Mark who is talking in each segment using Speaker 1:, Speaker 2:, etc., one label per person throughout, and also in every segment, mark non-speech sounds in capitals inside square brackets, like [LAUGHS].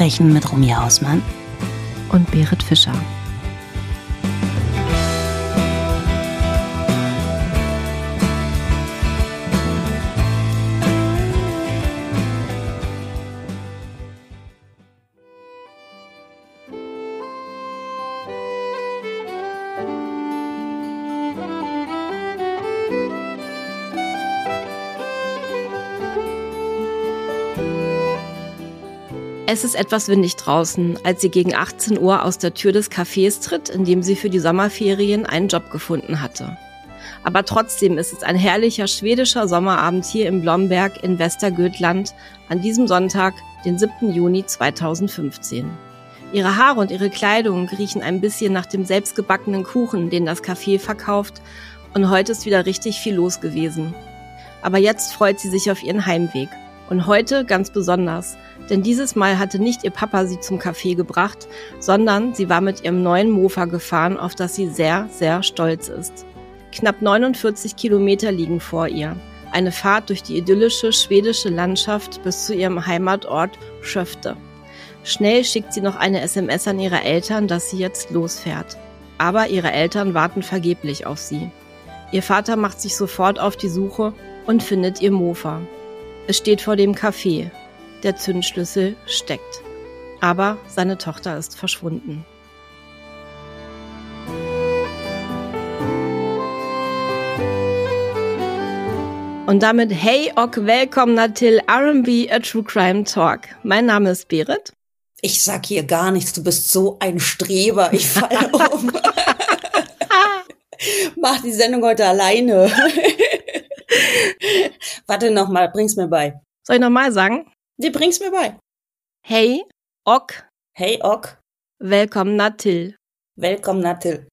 Speaker 1: Verbrechen mit Rumja Hausmann
Speaker 2: und Berit Fischer. Es ist etwas windig draußen, als sie gegen 18 Uhr aus der Tür des Cafés tritt, in dem sie für die Sommerferien einen Job gefunden hatte. Aber trotzdem ist es ein herrlicher schwedischer Sommerabend hier im Blomberg in Westergötland an diesem Sonntag, den 7. Juni 2015. Ihre Haare und ihre Kleidung riechen ein bisschen nach dem selbstgebackenen Kuchen, den das Café verkauft, und heute ist wieder richtig viel los gewesen. Aber jetzt freut sie sich auf ihren Heimweg. Und heute ganz besonders, denn dieses Mal hatte nicht ihr Papa sie zum Café gebracht, sondern sie war mit ihrem neuen Mofa gefahren, auf das sie sehr, sehr stolz ist. Knapp 49 Kilometer liegen vor ihr. Eine Fahrt durch die idyllische schwedische Landschaft bis zu ihrem Heimatort Schöfte. Schnell schickt sie noch eine SMS an ihre Eltern, dass sie jetzt losfährt. Aber ihre Eltern warten vergeblich auf sie. Ihr Vater macht sich sofort auf die Suche und findet ihr Mofa. Es steht vor dem Café, der Zündschlüssel steckt. Aber seine Tochter ist verschwunden. Und damit hey ok, willkommen till R&B A True Crime Talk. Mein Name ist Berit.
Speaker 3: Ich sag hier gar nichts, du bist so ein Streber, ich fall [LAUGHS] um. Mach die Sendung heute alleine. [LAUGHS] Warte noch mal, bring's mir bei.
Speaker 2: Soll ich noch mal sagen?
Speaker 3: Die bring's mir bei.
Speaker 2: Hey, ok.
Speaker 3: Hey, ok.
Speaker 2: Willkommen, Natil.
Speaker 3: Willkommen, Natil.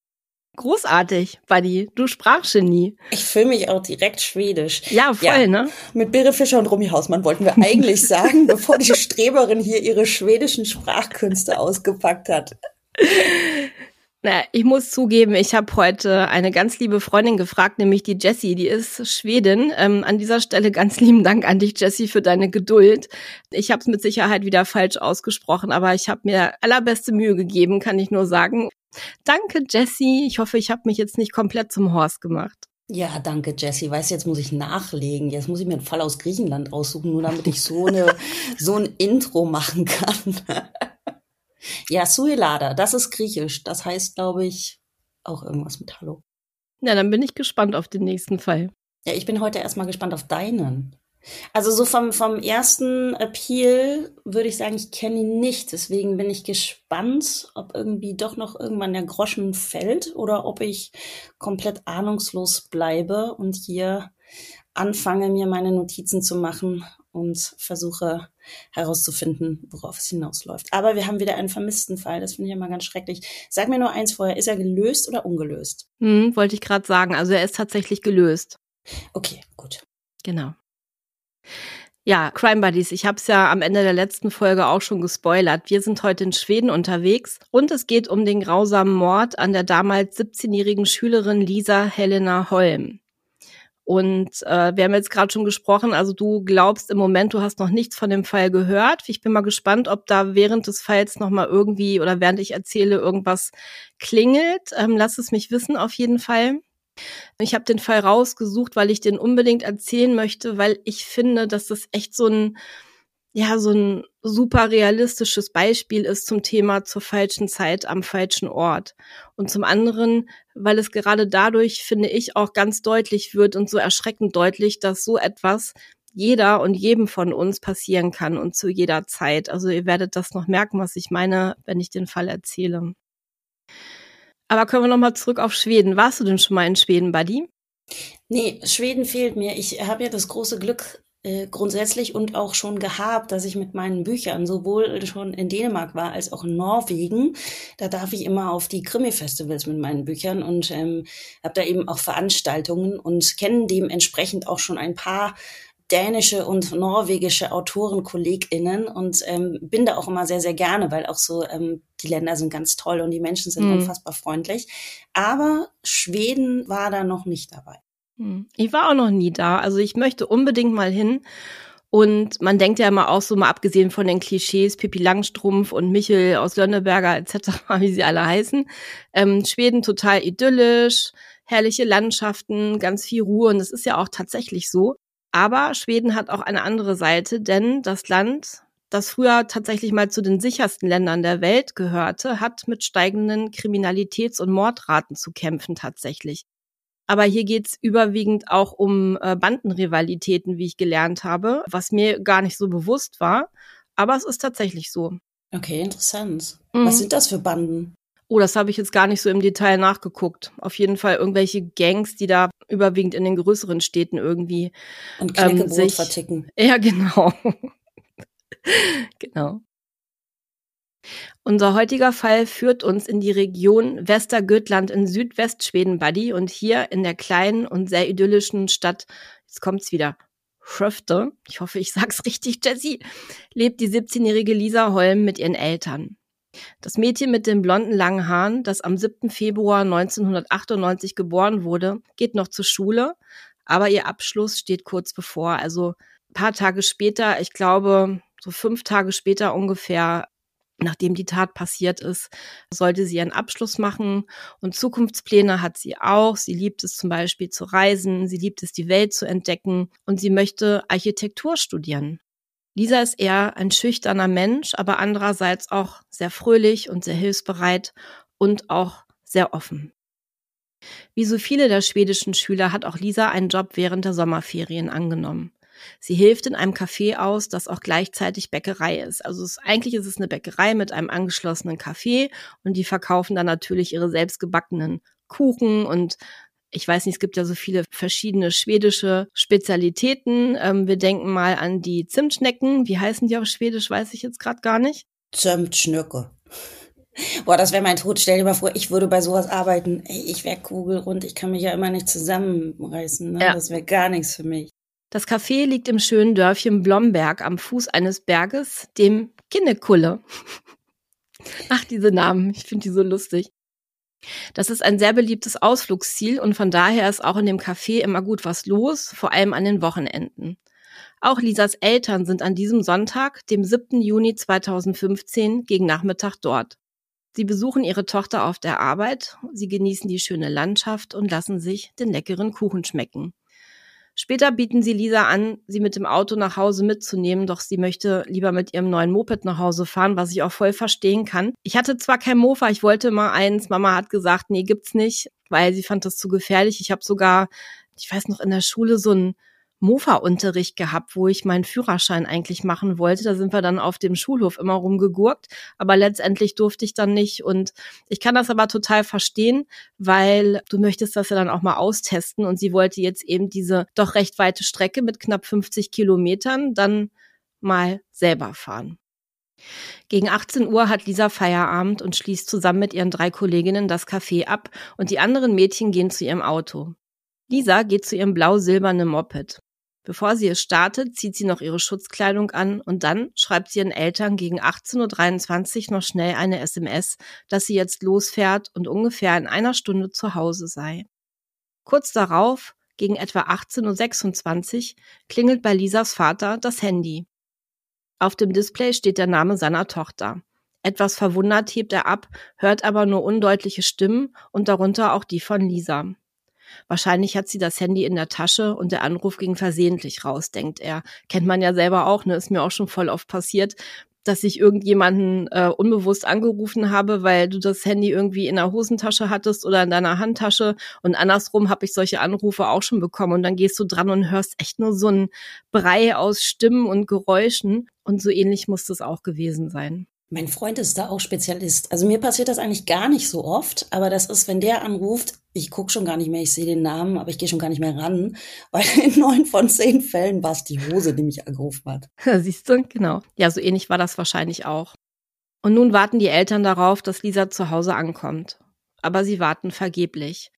Speaker 2: Großartig, Buddy. Du Sprachgenie.
Speaker 3: Ich fühle mich auch direkt schwedisch.
Speaker 2: Ja, voll, ja. ne?
Speaker 3: Mit Birre Fischer und Romy Hausmann wollten wir eigentlich [LAUGHS] sagen, bevor die Streberin hier ihre schwedischen Sprachkünste ausgepackt hat.
Speaker 2: Na, ich muss zugeben, ich habe heute eine ganz liebe Freundin gefragt, nämlich die Jessie, die ist Schwedin. Ähm, an dieser Stelle ganz [LAUGHS] lieben Dank an dich, Jessie, für deine Geduld. Ich habe es mit Sicherheit wieder falsch ausgesprochen, aber ich habe mir allerbeste Mühe gegeben, kann ich nur sagen. Danke, Jessie. Ich hoffe, ich habe mich jetzt nicht komplett zum Horst gemacht.
Speaker 3: Ja, danke, Jessie. Weißt du, jetzt muss ich nachlegen. Jetzt muss ich mir einen Fall aus Griechenland raussuchen, nur damit ich so eine [LAUGHS] so ein Intro machen kann. Ja, Suelada, das ist griechisch. Das heißt, glaube ich, auch irgendwas mit Hallo.
Speaker 2: Ja, dann bin ich gespannt auf den nächsten Fall.
Speaker 3: Ja, ich bin heute erstmal gespannt auf deinen. Also so vom, vom ersten Appeal würde ich sagen, ich kenne ihn nicht. Deswegen bin ich gespannt, ob irgendwie doch noch irgendwann der Groschen fällt oder ob ich komplett ahnungslos bleibe und hier anfange, mir meine Notizen zu machen und versuche herauszufinden, worauf es hinausläuft. Aber wir haben wieder einen vermissten Fall. Das finde ich immer ganz schrecklich. Sag mir nur eins vorher, ist er gelöst oder ungelöst?
Speaker 2: Hm, wollte ich gerade sagen. Also er ist tatsächlich gelöst.
Speaker 3: Okay, gut.
Speaker 2: Genau. Ja, Crime Buddies, ich habe es ja am Ende der letzten Folge auch schon gespoilert. Wir sind heute in Schweden unterwegs und es geht um den grausamen Mord an der damals 17-jährigen Schülerin Lisa Helena Holm. Und äh, wir haben jetzt gerade schon gesprochen, also du glaubst im Moment, du hast noch nichts von dem Fall gehört. Ich bin mal gespannt, ob da während des Falls noch mal irgendwie oder während ich erzähle irgendwas klingelt. Ähm, lass es mich wissen auf jeden Fall. Ich habe den Fall rausgesucht, weil ich den unbedingt erzählen möchte, weil ich finde, dass das echt so ein ja so ein super realistisches Beispiel ist zum Thema zur falschen Zeit am falschen Ort. Und zum anderen, weil es gerade dadurch, finde ich, auch ganz deutlich wird und so erschreckend deutlich, dass so etwas jeder und jedem von uns passieren kann und zu jeder Zeit. Also ihr werdet das noch merken, was ich meine, wenn ich den Fall erzähle. Aber kommen wir nochmal zurück auf Schweden. Warst du denn schon mal in Schweden, Buddy?
Speaker 3: Nee, Schweden fehlt mir. Ich habe ja das große Glück, äh, grundsätzlich und auch schon gehabt, dass ich mit meinen Büchern sowohl schon in Dänemark war als auch in Norwegen. Da darf ich immer auf die Krimi-Festivals mit meinen Büchern und ähm, habe da eben auch Veranstaltungen und kenne dementsprechend auch schon ein paar dänische und norwegische Autoren, KollegInnen und ähm, bin da auch immer sehr, sehr gerne, weil auch so ähm, die Länder sind ganz toll und die Menschen sind mhm. unfassbar freundlich. Aber Schweden war da noch nicht dabei.
Speaker 2: Hm. Ich war auch noch nie da. Also ich möchte unbedingt mal hin. Und man denkt ja immer auch so, mal abgesehen von den Klischees, Pippi Langstrumpf und Michel aus Lönneberger etc., [LAUGHS] wie sie alle heißen, ähm, Schweden total idyllisch, herrliche Landschaften, ganz viel Ruhe und das ist ja auch tatsächlich so. Aber Schweden hat auch eine andere Seite, denn das Land, das früher tatsächlich mal zu den sichersten Ländern der Welt gehörte, hat mit steigenden Kriminalitäts- und Mordraten zu kämpfen tatsächlich. Aber hier geht's überwiegend auch um äh, Bandenrivalitäten, wie ich gelernt habe, was mir gar nicht so bewusst war. Aber es ist tatsächlich so.
Speaker 3: Okay, interessant. Mhm. Was sind das für Banden?
Speaker 2: Oh, das habe ich jetzt gar nicht so im Detail nachgeguckt. Auf jeden Fall irgendwelche Gangs, die da überwiegend in den größeren Städten irgendwie
Speaker 3: und Knäckebrot ähm, sich, verticken.
Speaker 2: Ja, [LAUGHS] genau. genau. Unser heutiger Fall führt uns in die Region Westergötland in Südwestschweden, Buddy, und hier in der kleinen und sehr idyllischen Stadt, jetzt kommt's wieder, Schröfte, ich hoffe, ich sag's [LAUGHS] richtig, Jessie, lebt die 17-jährige Lisa Holm mit ihren Eltern. Das Mädchen mit den blonden langen Haaren, das am 7. Februar 1998 geboren wurde, geht noch zur Schule, aber ihr Abschluss steht kurz bevor. Also ein paar Tage später, ich glaube so fünf Tage später ungefähr, nachdem die Tat passiert ist, sollte sie ihren Abschluss machen und Zukunftspläne hat sie auch. Sie liebt es zum Beispiel zu reisen, sie liebt es die Welt zu entdecken und sie möchte Architektur studieren. Lisa ist eher ein schüchterner Mensch, aber andererseits auch sehr fröhlich und sehr hilfsbereit und auch sehr offen. Wie so viele der schwedischen Schüler hat auch Lisa einen Job während der Sommerferien angenommen. Sie hilft in einem Café aus, das auch gleichzeitig Bäckerei ist. Also es, eigentlich ist es eine Bäckerei mit einem angeschlossenen Café und die verkaufen dann natürlich ihre selbstgebackenen Kuchen und ich weiß nicht, es gibt ja so viele verschiedene schwedische Spezialitäten. Ähm, wir denken mal an die Zimtschnecken. Wie heißen die auf Schwedisch, weiß ich jetzt gerade gar nicht.
Speaker 3: Zimtschnücke. Boah, das wäre mein Tod. Stell dir mal vor, ich würde bei sowas arbeiten. Ey, ich wäre kugelrund. Ich kann mich ja immer nicht zusammenreißen. Ne? Ja. Das wäre gar nichts für mich.
Speaker 2: Das Café liegt im schönen Dörfchen Blomberg am Fuß eines Berges, dem Kinnekulle. [LAUGHS] Ach, diese Namen. Ich finde die so lustig. Das ist ein sehr beliebtes Ausflugsziel und von daher ist auch in dem Café immer gut was los, vor allem an den Wochenenden. Auch Lisas Eltern sind an diesem Sonntag, dem 7. Juni 2015, gegen Nachmittag dort. Sie besuchen ihre Tochter auf der Arbeit, sie genießen die schöne Landschaft und lassen sich den leckeren Kuchen schmecken. Später bieten sie Lisa an, sie mit dem Auto nach Hause mitzunehmen, doch sie möchte lieber mit ihrem neuen Moped nach Hause fahren, was ich auch voll verstehen kann. Ich hatte zwar kein Mofa, ich wollte mal eins. Mama hat gesagt, nee, gibt's nicht, weil sie fand das zu gefährlich. Ich habe sogar, ich weiß noch, in der Schule so ein Mofa-Unterricht gehabt, wo ich meinen Führerschein eigentlich machen wollte. Da sind wir dann auf dem Schulhof immer rumgegurkt, aber letztendlich durfte ich dann nicht. Und ich kann das aber total verstehen, weil du möchtest das ja dann auch mal austesten. Und sie wollte jetzt eben diese doch recht weite Strecke mit knapp 50 Kilometern dann mal selber fahren. Gegen 18 Uhr hat Lisa Feierabend und schließt zusammen mit ihren drei Kolleginnen das Café ab und die anderen Mädchen gehen zu ihrem Auto. Lisa geht zu ihrem blau-silbernen Moped. Bevor sie es startet, zieht sie noch ihre Schutzkleidung an und dann schreibt sie ihren Eltern gegen 18.23 Uhr noch schnell eine SMS, dass sie jetzt losfährt und ungefähr in einer Stunde zu Hause sei. Kurz darauf, gegen etwa 18.26 Uhr, klingelt bei Lisas Vater das Handy. Auf dem Display steht der Name seiner Tochter. Etwas verwundert hebt er ab, hört aber nur undeutliche Stimmen und darunter auch die von Lisa. Wahrscheinlich hat sie das Handy in der Tasche und der Anruf ging versehentlich raus, denkt er. Kennt man ja selber auch, ne? Ist mir auch schon voll oft passiert, dass ich irgendjemanden äh, unbewusst angerufen habe, weil du das Handy irgendwie in der Hosentasche hattest oder in deiner Handtasche. Und andersrum habe ich solche Anrufe auch schon bekommen. Und dann gehst du dran und hörst echt nur so ein Brei aus Stimmen und Geräuschen. Und so ähnlich muss das auch gewesen sein.
Speaker 3: Mein Freund ist da auch Spezialist. Also mir passiert das eigentlich gar nicht so oft, aber das ist, wenn der anruft, ich gucke schon gar nicht mehr, ich sehe den Namen, aber ich gehe schon gar nicht mehr ran, [LAUGHS] weil in neun von zehn Fällen war es die Hose, die mich angerufen hat.
Speaker 2: Siehst du, genau. Ja, so ähnlich war das wahrscheinlich auch. Und nun warten die Eltern darauf, dass Lisa zu Hause ankommt. Aber sie warten vergeblich.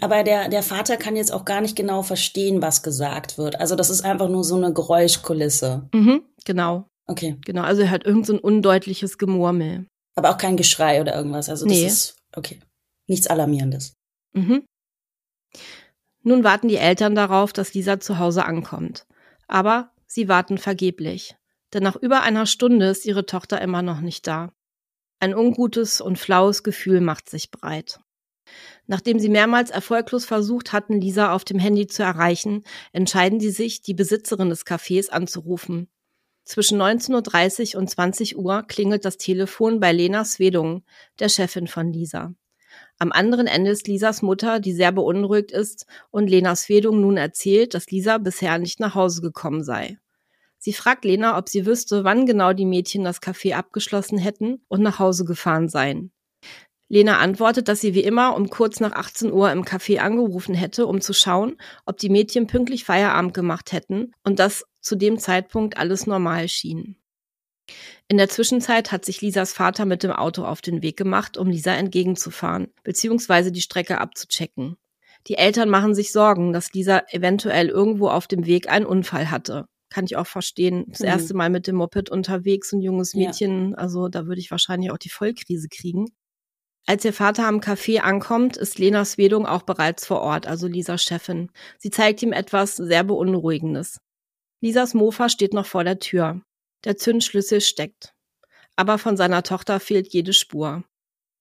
Speaker 3: Aber der, der Vater kann jetzt auch gar nicht genau verstehen, was gesagt wird. Also das ist einfach nur so eine Geräuschkulisse.
Speaker 2: Mhm, genau.
Speaker 3: Okay.
Speaker 2: Genau, also er hört irgend so ein undeutliches Gemurmel.
Speaker 3: Aber auch kein Geschrei oder irgendwas. Also das nee. ist okay. Nichts Alarmierendes.
Speaker 2: Mhm. Nun warten die Eltern darauf, dass Lisa zu Hause ankommt. Aber Sie warten vergeblich. Denn nach über einer Stunde ist ihre Tochter immer noch nicht da. Ein ungutes und flaues Gefühl macht sich breit. Nachdem sie mehrmals erfolglos versucht hatten, Lisa auf dem Handy zu erreichen, entscheiden sie sich, die Besitzerin des Cafés anzurufen. Zwischen 19.30 Uhr und 20 Uhr klingelt das Telefon bei Lena Swedung, der Chefin von Lisa. Am anderen Ende ist Lisas Mutter, die sehr beunruhigt ist und Lena Swedung nun erzählt, dass Lisa bisher nicht nach Hause gekommen sei. Sie fragt Lena, ob sie wüsste, wann genau die Mädchen das Café abgeschlossen hätten und nach Hause gefahren seien. Lena antwortet, dass sie wie immer um kurz nach 18 Uhr im Café angerufen hätte, um zu schauen, ob die Mädchen pünktlich Feierabend gemacht hätten und dass zu dem Zeitpunkt alles normal schien. In der Zwischenzeit hat sich Lisas Vater mit dem Auto auf den Weg gemacht, um Lisa entgegenzufahren, beziehungsweise die Strecke abzuchecken. Die Eltern machen sich Sorgen, dass Lisa eventuell irgendwo auf dem Weg einen Unfall hatte. Kann ich auch verstehen. Das mhm. erste Mal mit dem Moped unterwegs, ein junges Mädchen, ja. also da würde ich wahrscheinlich auch die Vollkrise kriegen. Als ihr Vater am Café ankommt, ist Lena Swedung auch bereits vor Ort, also Lisas Chefin. Sie zeigt ihm etwas sehr Beunruhigendes. Lisas Mofa steht noch vor der Tür. Der Zündschlüssel steckt. Aber von seiner Tochter fehlt jede Spur.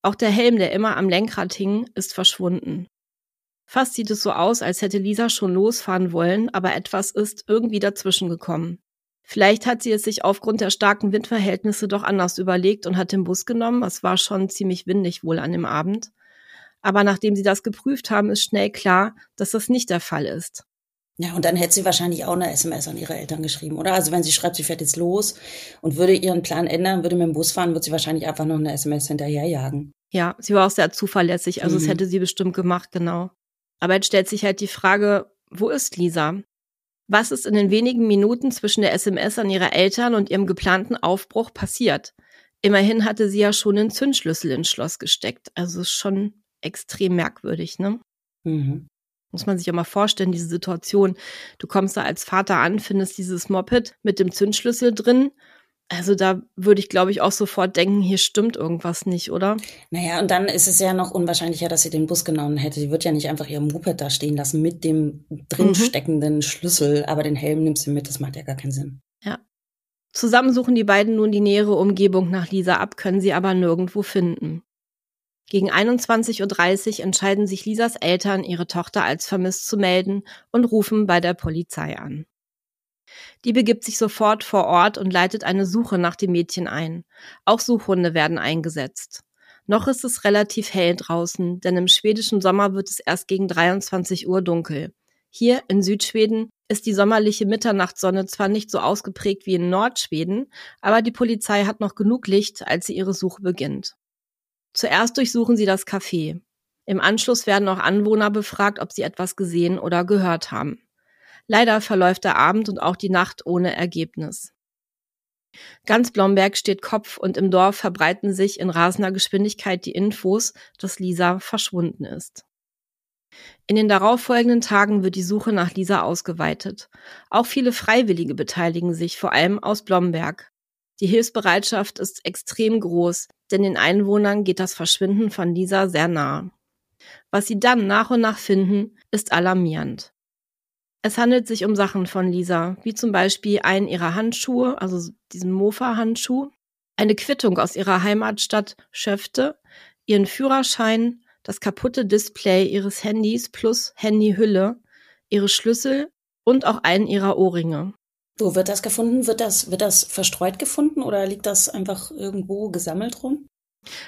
Speaker 2: Auch der Helm, der immer am Lenkrad hing, ist verschwunden. Fast sieht es so aus, als hätte Lisa schon losfahren wollen, aber etwas ist irgendwie dazwischen gekommen. Vielleicht hat sie es sich aufgrund der starken Windverhältnisse doch anders überlegt und hat den Bus genommen. Es war schon ziemlich windig wohl an dem Abend. Aber nachdem sie das geprüft haben, ist schnell klar, dass das nicht der Fall ist.
Speaker 3: Ja, und dann hätte sie wahrscheinlich auch eine SMS an ihre Eltern geschrieben, oder? Also wenn sie schreibt, sie fährt jetzt los und würde ihren Plan ändern, würde mit dem Bus fahren, würde sie wahrscheinlich einfach noch eine SMS hinterherjagen.
Speaker 2: Ja, sie war auch sehr zuverlässig, also mhm. es hätte sie bestimmt gemacht, genau. Aber jetzt stellt sich halt die Frage, wo ist Lisa? Was ist in den wenigen Minuten zwischen der SMS an ihre Eltern und ihrem geplanten Aufbruch passiert? Immerhin hatte sie ja schon einen Zündschlüssel ins Schloss gesteckt. Also schon extrem merkwürdig, ne? Mhm. Muss man sich ja mal vorstellen, diese Situation. Du kommst da als Vater an, findest dieses Moped mit dem Zündschlüssel drin also da würde ich, glaube ich, auch sofort denken, hier stimmt irgendwas nicht, oder?
Speaker 3: Naja, und dann ist es ja noch unwahrscheinlicher, dass sie den Bus genommen hätte. Sie wird ja nicht einfach ihr Moped da stehen lassen mit dem drinsteckenden mhm. Schlüssel, aber den Helm nimmt sie mit, das macht ja gar keinen Sinn.
Speaker 2: Ja. Zusammen suchen die beiden nun die nähere Umgebung nach Lisa ab, können sie aber nirgendwo finden. Gegen 21.30 Uhr entscheiden sich Lisas Eltern, ihre Tochter als vermisst zu melden und rufen bei der Polizei an. Die begibt sich sofort vor Ort und leitet eine Suche nach dem Mädchen ein. Auch Suchhunde werden eingesetzt. Noch ist es relativ hell draußen, denn im schwedischen Sommer wird es erst gegen 23 Uhr dunkel. Hier in Südschweden ist die sommerliche Mitternachtssonne zwar nicht so ausgeprägt wie in Nordschweden, aber die Polizei hat noch genug Licht, als sie ihre Suche beginnt. Zuerst durchsuchen sie das Café. Im Anschluss werden auch Anwohner befragt, ob sie etwas gesehen oder gehört haben. Leider verläuft der Abend und auch die Nacht ohne Ergebnis. Ganz Blomberg steht Kopf und im Dorf verbreiten sich in rasender Geschwindigkeit die Infos, dass Lisa verschwunden ist. In den darauffolgenden Tagen wird die Suche nach Lisa ausgeweitet. Auch viele Freiwillige beteiligen sich, vor allem aus Blomberg. Die Hilfsbereitschaft ist extrem groß, denn den Einwohnern geht das Verschwinden von Lisa sehr nahe. Was sie dann nach und nach finden, ist alarmierend. Es handelt sich um Sachen von Lisa, wie zum Beispiel einen ihrer Handschuhe, also diesen Mofa-Handschuh, eine Quittung aus ihrer Heimatstadt Schöfte, ihren Führerschein, das kaputte Display ihres Handys plus Handyhülle, ihre Schlüssel und auch einen ihrer Ohrringe.
Speaker 3: Wo wird das gefunden? Wird das, wird das verstreut gefunden oder liegt das einfach irgendwo gesammelt rum?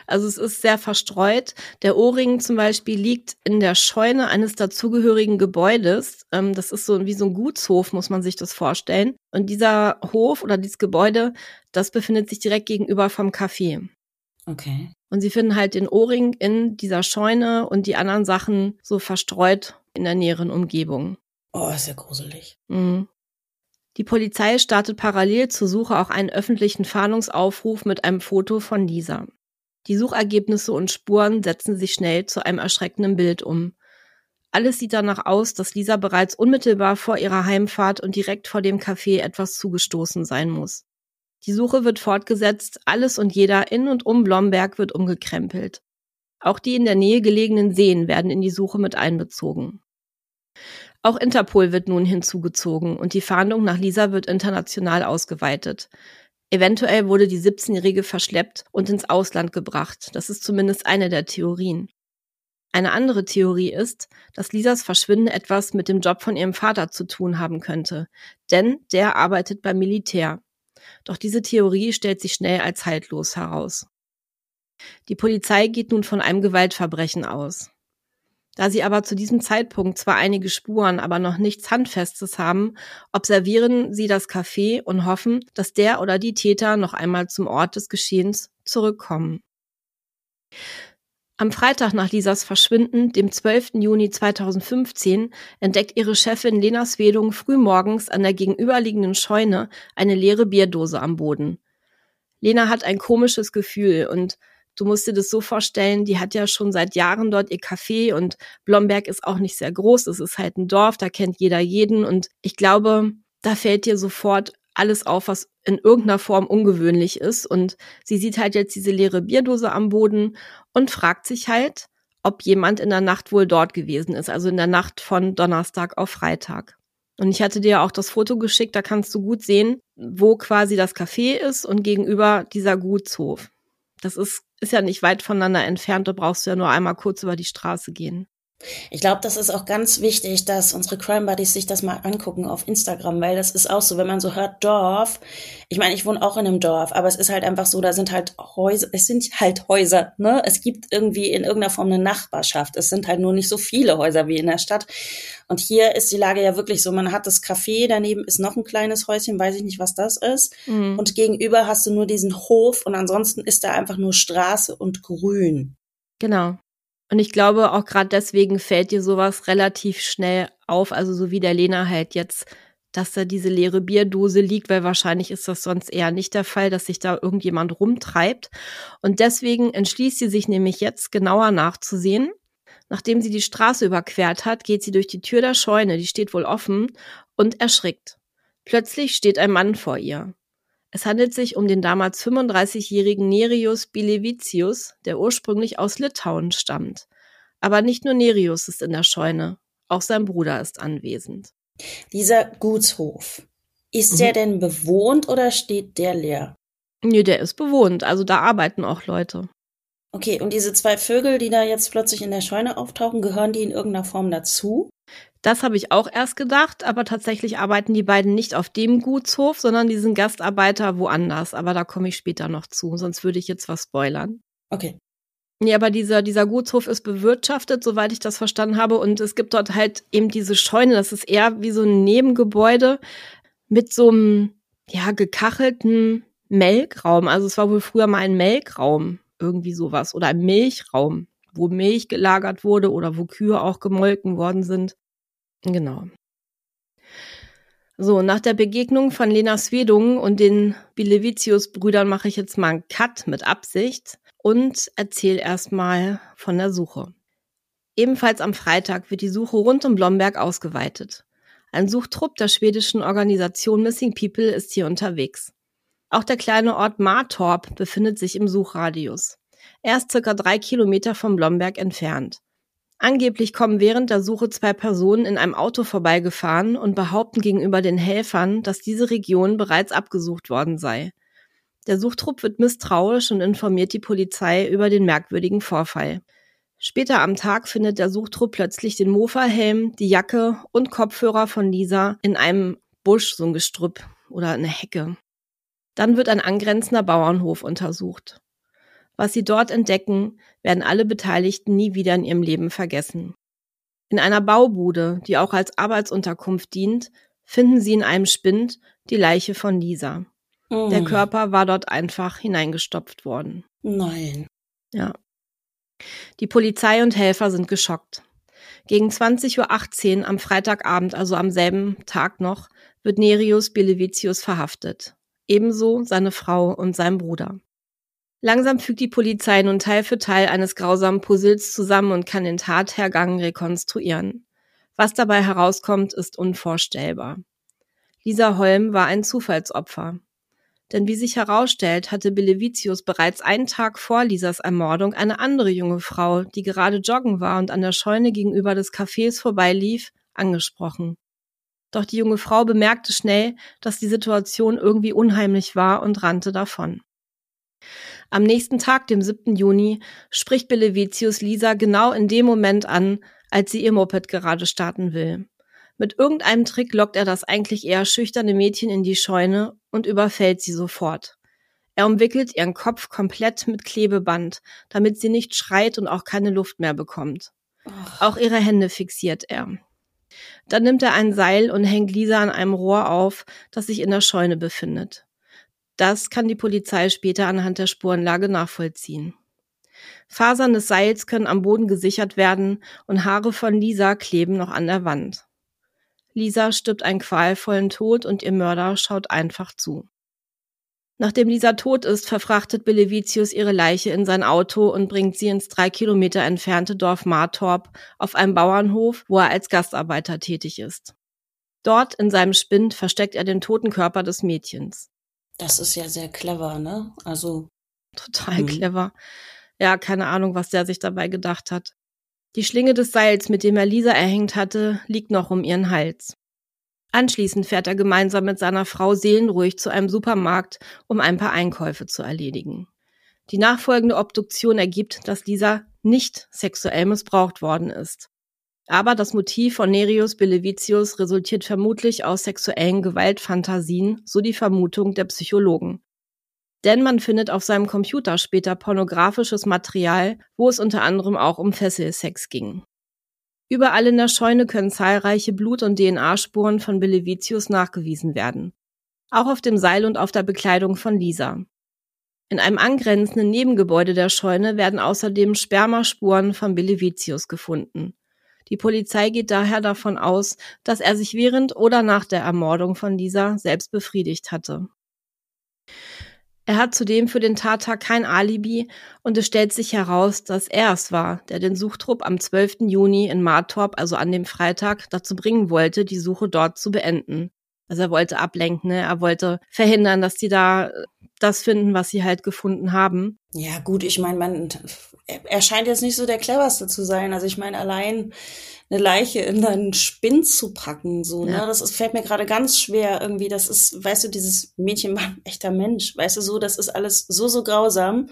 Speaker 2: Also es ist sehr verstreut. Der Ohrring zum Beispiel liegt in der Scheune eines dazugehörigen Gebäudes. Ähm, das ist so wie so ein Gutshof, muss man sich das vorstellen. Und dieser Hof oder dieses Gebäude, das befindet sich direkt gegenüber vom Café.
Speaker 3: Okay.
Speaker 2: Und sie finden halt den Ohrring in dieser Scheune und die anderen Sachen so verstreut in der näheren Umgebung.
Speaker 3: Oh, ist ja gruselig.
Speaker 2: Mhm. Die Polizei startet parallel zur Suche auch einen öffentlichen Fahndungsaufruf mit einem Foto von Lisa. Die Suchergebnisse und Spuren setzen sich schnell zu einem erschreckenden Bild um. Alles sieht danach aus, dass Lisa bereits unmittelbar vor ihrer Heimfahrt und direkt vor dem Café etwas zugestoßen sein muss. Die Suche wird fortgesetzt, alles und jeder in und um Blomberg wird umgekrempelt. Auch die in der Nähe gelegenen Seen werden in die Suche mit einbezogen. Auch Interpol wird nun hinzugezogen und die Fahndung nach Lisa wird international ausgeweitet. Eventuell wurde die 17-Jährige verschleppt und ins Ausland gebracht. Das ist zumindest eine der Theorien. Eine andere Theorie ist, dass Lisas Verschwinden etwas mit dem Job von ihrem Vater zu tun haben könnte, denn der arbeitet beim Militär. Doch diese Theorie stellt sich schnell als haltlos heraus. Die Polizei geht nun von einem Gewaltverbrechen aus. Da sie aber zu diesem Zeitpunkt zwar einige Spuren, aber noch nichts Handfestes haben, observieren sie das Café und hoffen, dass der oder die Täter noch einmal zum Ort des Geschehens zurückkommen. Am Freitag nach Lisas Verschwinden, dem 12. Juni 2015, entdeckt ihre Chefin Lena Swedung frühmorgens an der gegenüberliegenden Scheune eine leere Bierdose am Boden. Lena hat ein komisches Gefühl und du musst dir das so vorstellen, die hat ja schon seit Jahren dort ihr Café und Blomberg ist auch nicht sehr groß, es ist halt ein Dorf, da kennt jeder jeden und ich glaube, da fällt dir sofort alles auf, was in irgendeiner Form ungewöhnlich ist. Und sie sieht halt jetzt diese leere Bierdose am Boden und fragt sich halt, ob jemand in der Nacht wohl dort gewesen ist, also in der Nacht von Donnerstag auf Freitag. Und ich hatte dir auch das Foto geschickt, da kannst du gut sehen, wo quasi das Café ist und gegenüber dieser Gutshof. Das ist, ist ja nicht weit voneinander entfernt, da brauchst du ja nur einmal kurz über die Straße gehen.
Speaker 3: Ich glaube, das ist auch ganz wichtig, dass unsere Crime Buddies sich das mal angucken auf Instagram, weil das ist auch so, wenn man so hört Dorf. Ich meine, ich wohne auch in einem Dorf, aber es ist halt einfach so, da sind halt Häuser, es sind halt Häuser, ne? Es gibt irgendwie in irgendeiner Form eine Nachbarschaft. Es sind halt nur nicht so viele Häuser wie in der Stadt. Und hier ist die Lage ja wirklich so, man hat das Café, daneben ist noch ein kleines Häuschen, weiß ich nicht, was das ist. Mhm. Und gegenüber hast du nur diesen Hof und ansonsten ist da einfach nur Straße und Grün.
Speaker 2: Genau. Und ich glaube, auch gerade deswegen fällt dir sowas relativ schnell auf, also so wie der Lena halt jetzt, dass da diese leere Bierdose liegt, weil wahrscheinlich ist das sonst eher nicht der Fall, dass sich da irgendjemand rumtreibt. Und deswegen entschließt sie sich nämlich jetzt genauer nachzusehen. Nachdem sie die Straße überquert hat, geht sie durch die Tür der Scheune, die steht wohl offen, und erschrickt. Plötzlich steht ein Mann vor ihr. Es handelt sich um den damals 35-jährigen Nerius Bilevicius, der ursprünglich aus Litauen stammt. Aber nicht nur Nerius ist in der Scheune, auch sein Bruder ist anwesend.
Speaker 3: Dieser Gutshof, ist mhm. der denn bewohnt oder steht der leer?
Speaker 2: Nee, der ist bewohnt, also da arbeiten auch Leute.
Speaker 3: Okay, und diese zwei Vögel, die da jetzt plötzlich in der Scheune auftauchen, gehören die in irgendeiner Form dazu?
Speaker 2: Das habe ich auch erst gedacht, aber tatsächlich arbeiten die beiden nicht auf dem Gutshof, sondern die sind Gastarbeiter woanders. Aber da komme ich später noch zu, sonst würde ich jetzt was spoilern.
Speaker 3: Okay.
Speaker 2: Nee, aber dieser, dieser Gutshof ist bewirtschaftet, soweit ich das verstanden habe. Und es gibt dort halt eben diese Scheune, das ist eher wie so ein Nebengebäude mit so einem, ja, gekachelten Melkraum. Also es war wohl früher mal ein Melkraum, irgendwie sowas. Oder ein Milchraum, wo Milch gelagert wurde oder wo Kühe auch gemolken worden sind. Genau. So, nach der Begegnung von Lena Swedung und den Bilevicius-Brüdern mache ich jetzt mal einen Cut mit Absicht und erzähle erstmal von der Suche. Ebenfalls am Freitag wird die Suche rund um Blomberg ausgeweitet. Ein Suchtrupp der schwedischen Organisation Missing People ist hier unterwegs. Auch der kleine Ort Martorp befindet sich im Suchradius. Er ist circa drei Kilometer vom Blomberg entfernt. Angeblich kommen während der Suche zwei Personen in einem Auto vorbeigefahren und behaupten gegenüber den Helfern, dass diese Region bereits abgesucht worden sei. Der Suchtrupp wird misstrauisch und informiert die Polizei über den merkwürdigen Vorfall. Später am Tag findet der Suchtrupp plötzlich den Mofa-Helm, die Jacke und Kopfhörer von Lisa in einem Busch, so ein Gestrüpp oder eine Hecke. Dann wird ein angrenzender Bauernhof untersucht. Was sie dort entdecken, werden alle Beteiligten nie wieder in ihrem Leben vergessen. In einer Baubude, die auch als Arbeitsunterkunft dient, finden sie in einem Spind die Leiche von Lisa. Mm. Der Körper war dort einfach hineingestopft worden.
Speaker 3: Nein.
Speaker 2: Ja. Die Polizei und Helfer sind geschockt. Gegen 20.18 Uhr am Freitagabend, also am selben Tag noch, wird Nerius Bilevicius verhaftet. Ebenso seine Frau und sein Bruder. Langsam fügt die Polizei nun Teil für Teil eines grausamen Puzzles zusammen und kann den Tathergang rekonstruieren. Was dabei herauskommt, ist unvorstellbar. Lisa Holm war ein Zufallsopfer. Denn wie sich herausstellt, hatte Bilevicius bereits einen Tag vor Lisas Ermordung eine andere junge Frau, die gerade joggen war und an der Scheune gegenüber des Cafés vorbeilief, angesprochen. Doch die junge Frau bemerkte schnell, dass die Situation irgendwie unheimlich war und rannte davon. Am nächsten Tag, dem 7. Juni, spricht Belevicius Lisa genau in dem Moment an, als sie ihr Moped gerade starten will. Mit irgendeinem Trick lockt er das eigentlich eher schüchterne Mädchen in die Scheune und überfällt sie sofort. Er umwickelt ihren Kopf komplett mit Klebeband, damit sie nicht schreit und auch keine Luft mehr bekommt. Auch ihre Hände fixiert er. Dann nimmt er ein Seil und hängt Lisa an einem Rohr auf, das sich in der Scheune befindet. Das kann die Polizei später anhand der Spurenlage nachvollziehen. Fasern des Seils können am Boden gesichert werden und Haare von Lisa kleben noch an der Wand. Lisa stirbt einen qualvollen Tod und ihr Mörder schaut einfach zu. Nachdem Lisa tot ist, verfrachtet Belevicius ihre Leiche in sein Auto und bringt sie ins drei Kilometer entfernte Dorf Martorp auf einem Bauernhof, wo er als Gastarbeiter tätig ist. Dort in seinem Spind versteckt er den toten Körper des Mädchens.
Speaker 3: Das ist ja sehr clever, ne? Also.
Speaker 2: Total mh. clever. Ja, keine Ahnung, was der sich dabei gedacht hat. Die Schlinge des Seils, mit dem er Lisa erhängt hatte, liegt noch um ihren Hals. Anschließend fährt er gemeinsam mit seiner Frau seelenruhig zu einem Supermarkt, um ein paar Einkäufe zu erledigen. Die nachfolgende Obduktion ergibt, dass Lisa nicht sexuell missbraucht worden ist. Aber das Motiv von Nerius Belevicius resultiert vermutlich aus sexuellen Gewaltfantasien, so die Vermutung der Psychologen. Denn man findet auf seinem Computer später pornografisches Material, wo es unter anderem auch um Fesselsex ging. Überall in der Scheune können zahlreiche Blut- und DNA-Spuren von Belevicius nachgewiesen werden. Auch auf dem Seil und auf der Bekleidung von Lisa. In einem angrenzenden Nebengebäude der Scheune werden außerdem Spermaspuren von Belevicius gefunden. Die Polizei geht daher davon aus, dass er sich während oder nach der Ermordung von Lisa selbst befriedigt hatte. Er hat zudem für den Tattag kein Alibi und es stellt sich heraus, dass er es war, der den Suchtrupp am 12. Juni in Martorp, also an dem Freitag, dazu bringen wollte, die Suche dort zu beenden. Also er wollte ablenken, ne? er wollte verhindern, dass die da äh, das finden, was sie halt gefunden haben.
Speaker 3: Ja, gut, ich meine, man, er scheint jetzt nicht so der cleverste zu sein. Also ich meine, allein eine Leiche in deinen Spind zu packen, so, ne? Das ist, fällt mir gerade ganz schwer irgendwie. Das ist, weißt du, dieses Mädchen war ein echter Mensch, weißt du, so, das ist alles so, so grausam.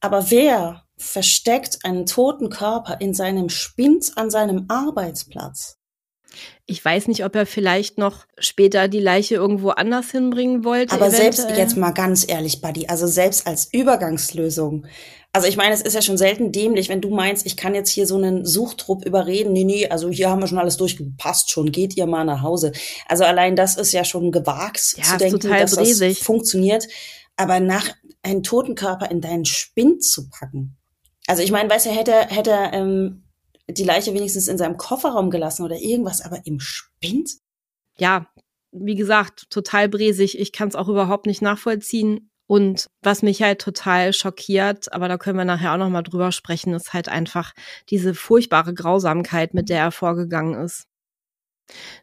Speaker 3: Aber wer versteckt einen toten Körper in seinem Spind an seinem Arbeitsplatz?
Speaker 2: Ich weiß nicht, ob er vielleicht noch später die Leiche irgendwo anders hinbringen wollte.
Speaker 3: Aber eventuell. selbst jetzt mal ganz ehrlich, Buddy, also selbst als Übergangslösung also ich meine, es ist ja schon selten dämlich, wenn du meinst, ich kann jetzt hier so einen Suchtrupp überreden. Nee, nee, also hier haben wir schon alles durchgepasst, schon geht ihr mal nach Hause. Also allein das ist ja schon gewagt
Speaker 2: ja,
Speaker 3: zu denken, dass
Speaker 2: bresig.
Speaker 3: das funktioniert. Aber nach einen toten Körper in deinen Spind zu packen. Also ich meine, weißt du, hätte, hätte ähm, die Leiche wenigstens in seinem Kofferraum gelassen oder irgendwas, aber im Spind?
Speaker 2: Ja, wie gesagt, total bresig. Ich kann es auch überhaupt nicht nachvollziehen. Und was mich halt total schockiert, aber da können wir nachher auch noch mal drüber sprechen, ist halt einfach diese furchtbare Grausamkeit, mit der er vorgegangen ist.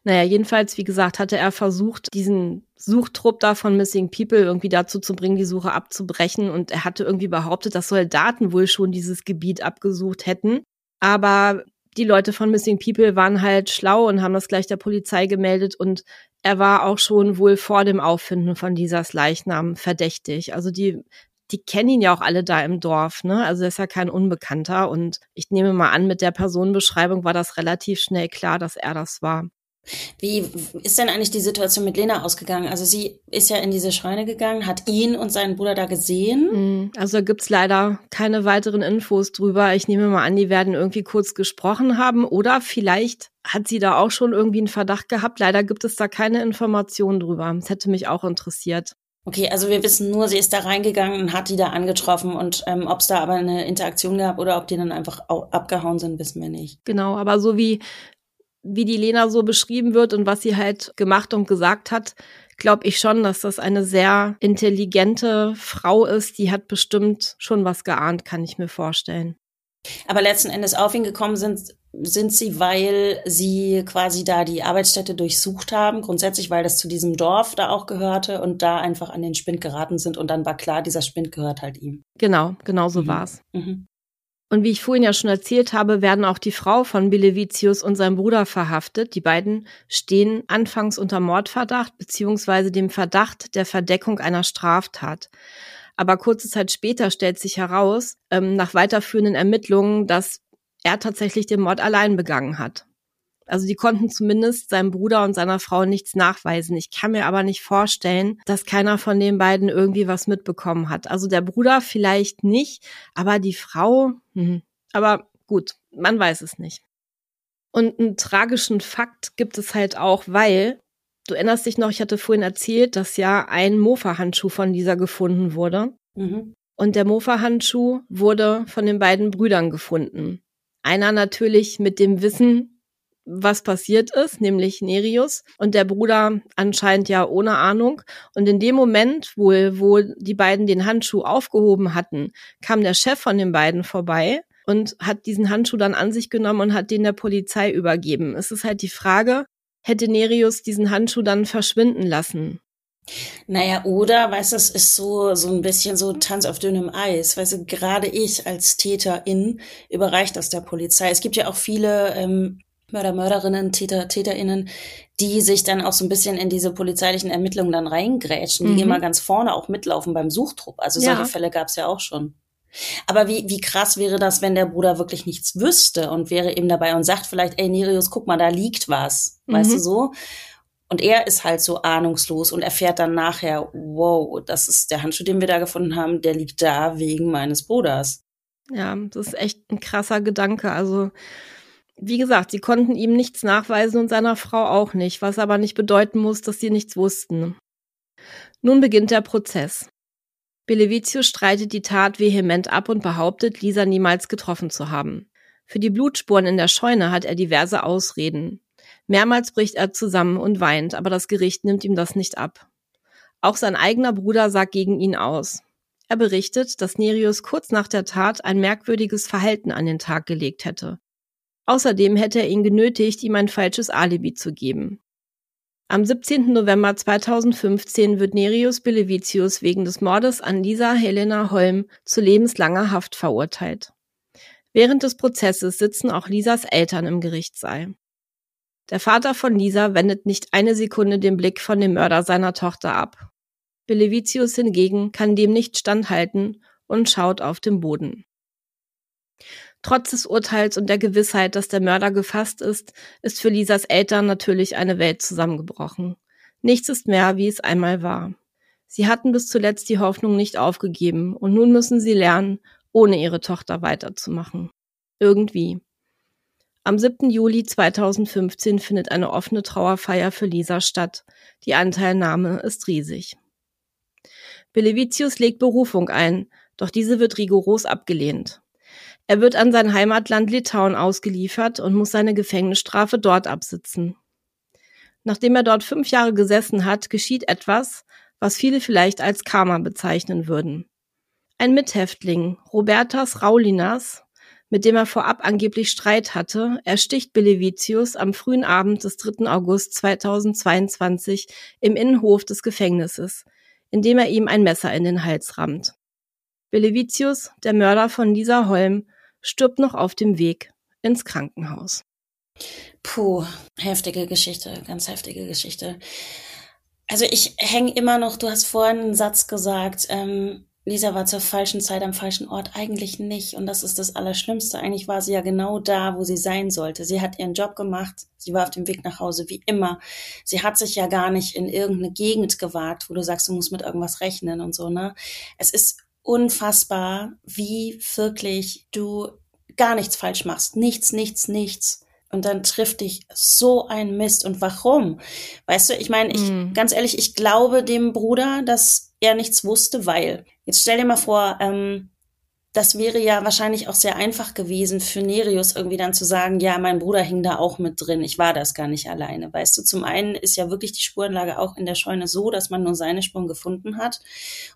Speaker 2: Naja, jedenfalls, wie gesagt, hatte er versucht, diesen Suchtrupp da von Missing People irgendwie dazu zu bringen, die Suche abzubrechen. Und er hatte irgendwie behauptet, dass Soldaten wohl schon dieses Gebiet abgesucht hätten. Aber die Leute von Missing People waren halt schlau und haben das gleich der Polizei gemeldet und er war auch schon wohl vor dem Auffinden von Lisas Leichnam verdächtig. Also die, die kennen ihn ja auch alle da im Dorf, ne? Also er ist ja kein Unbekannter und ich nehme mal an, mit der Personenbeschreibung war das relativ schnell klar, dass er das war.
Speaker 3: Wie ist denn eigentlich die Situation mit Lena ausgegangen? Also sie ist ja in diese Scheune gegangen, hat ihn und seinen Bruder da gesehen.
Speaker 2: Mm, also da gibt's leider keine weiteren Infos drüber. Ich nehme mal an, die werden irgendwie kurz gesprochen haben oder vielleicht hat sie da auch schon irgendwie einen Verdacht gehabt. Leider gibt es da keine Informationen drüber. Das hätte mich auch interessiert.
Speaker 3: Okay, also wir wissen nur, sie ist da reingegangen und hat die da angetroffen und ähm, ob es da aber eine Interaktion gab oder ob die dann einfach abgehauen sind, wissen wir nicht.
Speaker 2: Genau, aber so wie wie die Lena so beschrieben wird und was sie halt gemacht und gesagt hat, glaube ich schon, dass das eine sehr intelligente Frau ist. Die hat bestimmt schon was geahnt, kann ich mir vorstellen.
Speaker 3: Aber letzten Endes auf ihn gekommen sind, sind sie, weil sie quasi da die Arbeitsstätte durchsucht haben, grundsätzlich, weil das zu diesem Dorf da auch gehörte und da einfach an den Spind geraten sind und dann war klar, dieser Spind gehört halt ihm.
Speaker 2: Genau, genau so mhm. war's. Mhm. Und wie ich vorhin ja schon erzählt habe, werden auch die Frau von Bilevicius und sein Bruder verhaftet. Die beiden stehen anfangs unter Mordverdacht beziehungsweise dem Verdacht der Verdeckung einer Straftat. Aber kurze Zeit später stellt sich heraus, ähm, nach weiterführenden Ermittlungen, dass er tatsächlich den Mord allein begangen hat. Also die konnten zumindest seinem Bruder und seiner Frau nichts nachweisen. Ich kann mir aber nicht vorstellen, dass keiner von den beiden irgendwie was mitbekommen hat. Also der Bruder vielleicht nicht, aber die Frau, hm. aber gut, man weiß es nicht. Und einen tragischen Fakt gibt es halt auch, weil du erinnerst dich noch, ich hatte vorhin erzählt, dass ja ein Mofa-Handschuh von dieser gefunden wurde. Mhm. Und der Mofa-Handschuh wurde von den beiden Brüdern gefunden. Einer natürlich mit dem Wissen, was passiert ist, nämlich Nerius und der Bruder anscheinend ja ohne Ahnung. Und in dem Moment, wo, wo die beiden den Handschuh aufgehoben hatten, kam der Chef von den beiden vorbei und hat diesen Handschuh dann an sich genommen und hat den der Polizei übergeben. Es ist halt die Frage, hätte Nerius diesen Handschuh dann verschwinden lassen?
Speaker 3: Naja, oder, weißt du, es ist so, so ein bisschen so Tanz auf dünnem Eis. Weißt du, gerade ich als Täterin überreicht das der Polizei. Es gibt ja auch viele ähm, Mörder, Mörderinnen, Täter, TäterInnen, die sich dann auch so ein bisschen in diese polizeilichen Ermittlungen dann reingrätschen, die mhm. immer ganz vorne auch mitlaufen beim Suchtrupp. Also solche ja. Fälle gab es ja auch schon. Aber wie, wie krass wäre das, wenn der Bruder wirklich nichts wüsste und wäre eben dabei und sagt vielleicht, ey Nerius, guck mal, da liegt was. Mhm. Weißt du so? Und er ist halt so ahnungslos und erfährt dann nachher, wow, das ist der Handschuh, den wir da gefunden haben, der liegt da wegen meines Bruders.
Speaker 2: Ja, das ist echt ein krasser Gedanke. Also wie gesagt, sie konnten ihm nichts nachweisen und seiner Frau auch nicht, was aber nicht bedeuten muss, dass sie nichts wussten. Nun beginnt der Prozess. Belevizio streitet die Tat vehement ab und behauptet, Lisa niemals getroffen zu haben. Für die Blutspuren in der Scheune hat er diverse Ausreden. Mehrmals bricht er zusammen und weint, aber das Gericht nimmt ihm das nicht ab. Auch sein eigener Bruder sagt gegen ihn aus. Er berichtet, dass Nerius kurz nach der Tat ein merkwürdiges Verhalten an den Tag gelegt hätte. Außerdem hätte er ihn genötigt, ihm ein falsches Alibi zu geben. Am 17. November 2015 wird Nerius Belevicius wegen des Mordes an Lisa Helena Holm zu lebenslanger Haft verurteilt. Während des Prozesses sitzen auch Lisas Eltern im Gerichtssaal. Der Vater von Lisa wendet nicht eine Sekunde den Blick von dem Mörder seiner Tochter ab. Belevicius hingegen kann dem nicht standhalten und schaut auf den Boden. Trotz des Urteils und der Gewissheit, dass der Mörder gefasst ist, ist für Lisas Eltern natürlich eine Welt zusammengebrochen. Nichts ist mehr, wie es einmal war. Sie hatten bis zuletzt die Hoffnung nicht aufgegeben und nun müssen sie lernen, ohne ihre Tochter weiterzumachen. Irgendwie. Am 7. Juli 2015 findet eine offene Trauerfeier für Lisa statt. Die Anteilnahme ist riesig. Belevicius legt Berufung ein, doch diese wird rigoros abgelehnt. Er wird an sein Heimatland Litauen ausgeliefert und muss seine Gefängnisstrafe dort absitzen. Nachdem er dort fünf Jahre gesessen hat, geschieht etwas, was viele vielleicht als Karma bezeichnen würden. Ein Mithäftling, Robertas Raulinas, mit dem er vorab angeblich Streit hatte, ersticht Belevicius am frühen Abend des 3. August 2022 im Innenhof des Gefängnisses, indem er ihm ein Messer in den Hals rammt. Belevicius, der Mörder von Lisa Holm, stirbt noch auf dem Weg ins Krankenhaus.
Speaker 3: Puh, heftige Geschichte, ganz heftige Geschichte. Also ich hänge immer noch, du hast vorhin einen Satz gesagt, ähm, Lisa war zur falschen Zeit am falschen Ort. Eigentlich nicht. Und das ist das Allerschlimmste. Eigentlich war sie ja genau da, wo sie sein sollte. Sie hat ihren Job gemacht. Sie war auf dem Weg nach Hause, wie immer. Sie hat sich ja gar nicht in irgendeine Gegend gewagt, wo du sagst, du musst mit irgendwas rechnen und so, ne? Es ist unfassbar, wie wirklich du gar nichts falsch machst. Nichts, nichts, nichts. Und dann trifft dich so ein Mist. Und warum? Weißt du, ich meine, ich, mm. ganz ehrlich, ich glaube dem Bruder, dass er nichts wusste, weil, jetzt stell dir mal vor, ähm, das wäre ja wahrscheinlich auch sehr einfach gewesen für Nerius irgendwie dann zu sagen, ja, mein Bruder hing da auch mit drin, ich war das gar nicht alleine. Weißt du, zum einen ist ja wirklich die Spurenlage auch in der Scheune so, dass man nur seine Spuren gefunden hat.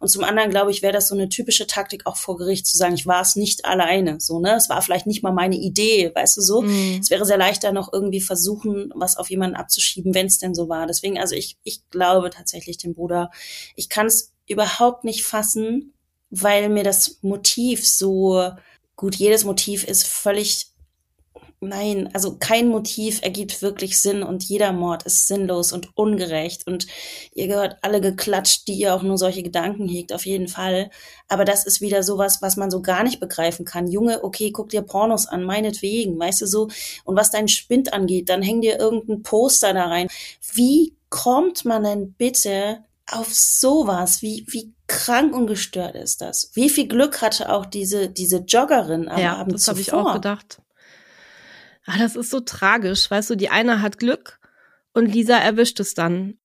Speaker 3: Und zum anderen, glaube ich, wäre das so eine typische Taktik auch vor Gericht zu sagen, ich war es nicht alleine. So, ne? Es war vielleicht nicht mal meine Idee, weißt du so. Mhm. Es wäre sehr leichter noch irgendwie versuchen, was auf jemanden abzuschieben, wenn es denn so war. Deswegen, also ich, ich glaube tatsächlich dem Bruder, ich kann es überhaupt nicht fassen, weil mir das Motiv so gut, jedes Motiv ist völlig Nein, also kein Motiv ergibt wirklich Sinn und jeder Mord ist sinnlos und ungerecht und ihr gehört alle geklatscht, die ihr auch nur solche Gedanken hegt, auf jeden Fall. Aber das ist wieder sowas, was man so gar nicht begreifen kann. Junge, okay, guck dir Pornos an, meinetwegen, weißt du so. Und was deinen Spind angeht, dann häng dir irgendein Poster da rein. Wie kommt man denn bitte auf sowas? Wie, wie krank und gestört ist das? Wie viel Glück hatte auch diese, diese Joggerin am
Speaker 2: ja,
Speaker 3: Abend
Speaker 2: das habe ich auch gedacht. Ah, das ist so tragisch. Weißt du, die eine hat Glück und Lisa erwischt es dann.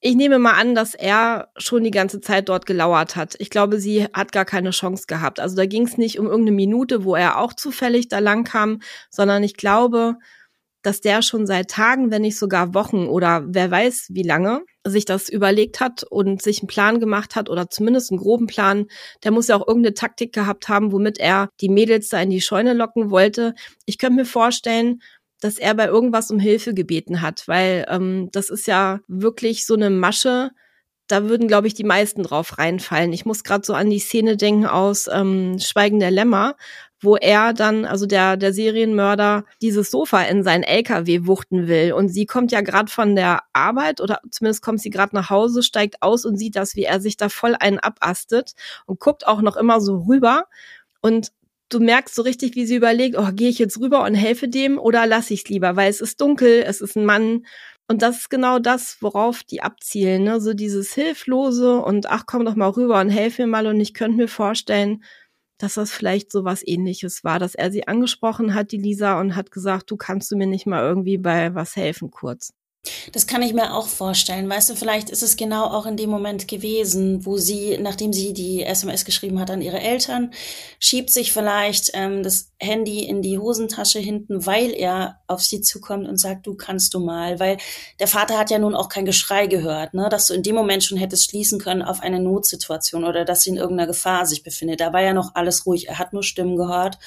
Speaker 2: Ich nehme mal an, dass er schon die ganze Zeit dort gelauert hat. Ich glaube, sie hat gar keine Chance gehabt. Also da ging es nicht um irgendeine Minute, wo er auch zufällig da lang kam, sondern ich glaube, dass der schon seit Tagen, wenn nicht sogar Wochen oder wer weiß wie lange, sich das überlegt hat und sich einen Plan gemacht hat oder zumindest einen groben Plan. Der muss ja auch irgendeine Taktik gehabt haben, womit er die Mädels da in die Scheune locken wollte. Ich könnte mir vorstellen, dass er bei irgendwas um Hilfe gebeten hat, weil ähm, das ist ja wirklich so eine Masche, da würden, glaube ich, die meisten drauf reinfallen. Ich muss gerade so an die Szene denken aus ähm, Schweigen der Lämmer, wo er dann, also der, der Serienmörder, dieses Sofa in seinen LKW wuchten will. Und sie kommt ja gerade von der Arbeit oder zumindest kommt sie gerade nach Hause, steigt aus und sieht das, wie er sich da voll einen abastet und guckt auch noch immer so rüber. Und du merkst so richtig, wie sie überlegt, oh, gehe ich jetzt rüber und helfe dem oder lasse ich es lieber, weil es ist dunkel, es ist ein Mann. Und das ist genau das, worauf die abzielen, ne? So dieses Hilflose und ach, komm doch mal rüber und helf mir mal. Und ich könnte mir vorstellen, dass das vielleicht so was ähnliches war, dass er sie angesprochen hat, die Lisa, und hat gesagt, du kannst du mir nicht mal irgendwie bei was helfen kurz.
Speaker 3: Das kann ich mir auch vorstellen. Weißt du, vielleicht ist es genau auch in dem Moment gewesen, wo sie, nachdem sie die SMS geschrieben hat an ihre Eltern, schiebt sich vielleicht ähm, das Handy in die Hosentasche hinten, weil er auf sie zukommt und sagt, du kannst du mal. Weil der Vater hat ja nun auch kein Geschrei gehört, ne? dass du in dem Moment schon hättest schließen können auf eine Notsituation oder dass sie in irgendeiner Gefahr sich befindet. Da war ja noch alles ruhig. Er hat nur Stimmen gehört,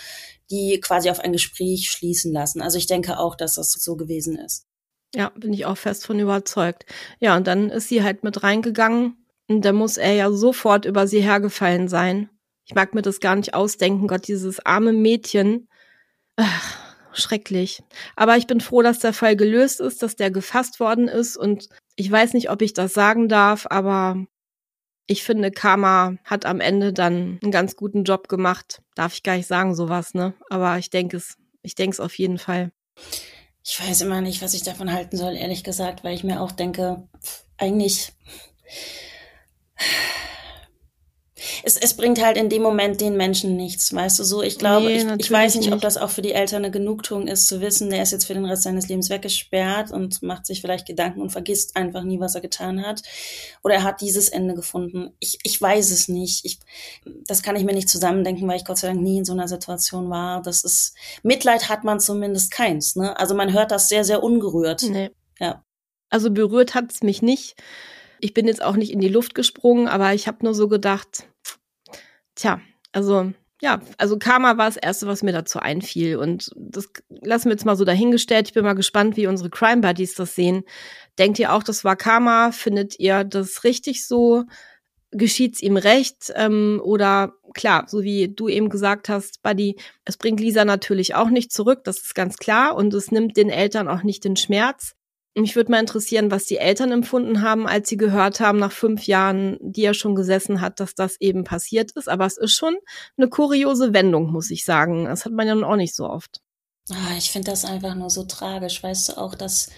Speaker 3: die quasi auf ein Gespräch schließen lassen. Also ich denke auch, dass das so gewesen ist.
Speaker 2: Ja, bin ich auch fest von überzeugt. Ja, und dann ist sie halt mit reingegangen und da muss er ja sofort über sie hergefallen sein. Ich mag mir das gar nicht ausdenken, Gott, dieses arme Mädchen. Ach, schrecklich. Aber ich bin froh, dass der Fall gelöst ist, dass der gefasst worden ist und ich weiß nicht, ob ich das sagen darf, aber ich finde, Karma hat am Ende dann einen ganz guten Job gemacht. Darf ich gar nicht sagen, sowas, ne? Aber ich denke es, ich denke es auf jeden Fall.
Speaker 3: Ich weiß immer nicht, was ich davon halten soll, ehrlich gesagt, weil ich mir auch denke, eigentlich es, es bringt halt in dem Moment den Menschen nichts, weißt du so. Ich glaube, nee, ich, ich weiß nicht, nicht, ob das auch für die Eltern eine Genugtuung ist, zu wissen, der ist jetzt für den Rest seines Lebens weggesperrt und macht sich vielleicht Gedanken und vergisst einfach nie, was er getan hat. Oder er hat dieses Ende gefunden. Ich, ich weiß es nicht. Ich, das kann ich mir nicht zusammendenken, weil ich Gott sei Dank nie in so einer Situation war. Das ist, Mitleid hat man zumindest keins, ne? Also man hört das sehr, sehr ungerührt.
Speaker 2: Nee. Ja. Also berührt hat es mich nicht. Ich bin jetzt auch nicht in die Luft gesprungen, aber ich habe nur so gedacht, tja, also ja, also Karma war das Erste, was mir dazu einfiel. Und das lassen wir jetzt mal so dahingestellt. Ich bin mal gespannt, wie unsere Crime Buddies das sehen. Denkt ihr auch, das war Karma? Findet ihr das richtig so? Geschieht's ihm recht? Ähm, oder klar, so wie du eben gesagt hast, Buddy, es bringt Lisa natürlich auch nicht zurück, das ist ganz klar. Und es nimmt den Eltern auch nicht den Schmerz. Mich würde mal interessieren, was die Eltern empfunden haben, als sie gehört haben, nach fünf Jahren, die er schon gesessen hat, dass das eben passiert ist. Aber es ist schon eine kuriose Wendung, muss ich sagen. Das hat man ja nun auch nicht so oft.
Speaker 3: Ah, ich finde das einfach nur so tragisch. Weißt du auch, dass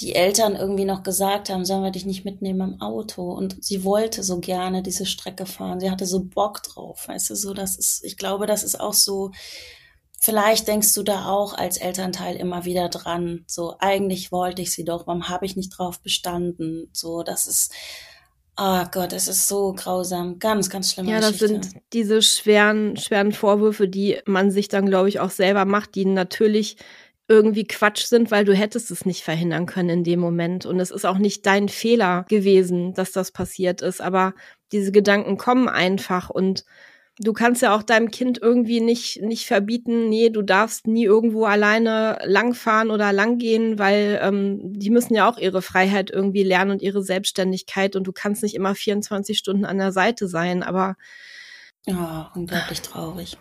Speaker 3: die Eltern irgendwie noch gesagt haben, sollen wir dich nicht mitnehmen im Auto? Und sie wollte so gerne diese Strecke fahren. Sie hatte so Bock drauf. Weißt du, so, das ist, ich glaube, das ist auch so, Vielleicht denkst du da auch als Elternteil immer wieder dran. So, eigentlich wollte ich sie doch, warum habe ich nicht drauf bestanden? So, das ist, oh Gott, es ist so grausam. Ganz, ganz schlimm.
Speaker 2: Ja, das
Speaker 3: Geschichte.
Speaker 2: sind diese schweren, schweren Vorwürfe, die man sich dann, glaube ich, auch selber macht, die natürlich irgendwie Quatsch sind, weil du hättest es nicht verhindern können in dem Moment. Und es ist auch nicht dein Fehler gewesen, dass das passiert ist. Aber diese Gedanken kommen einfach und du kannst ja auch deinem Kind irgendwie nicht, nicht verbieten, nee, du darfst nie irgendwo alleine langfahren oder langgehen, weil ähm, die müssen ja auch ihre Freiheit irgendwie lernen und ihre Selbstständigkeit und du kannst nicht immer 24 Stunden an der Seite sein, aber
Speaker 3: ja, unglaublich traurig.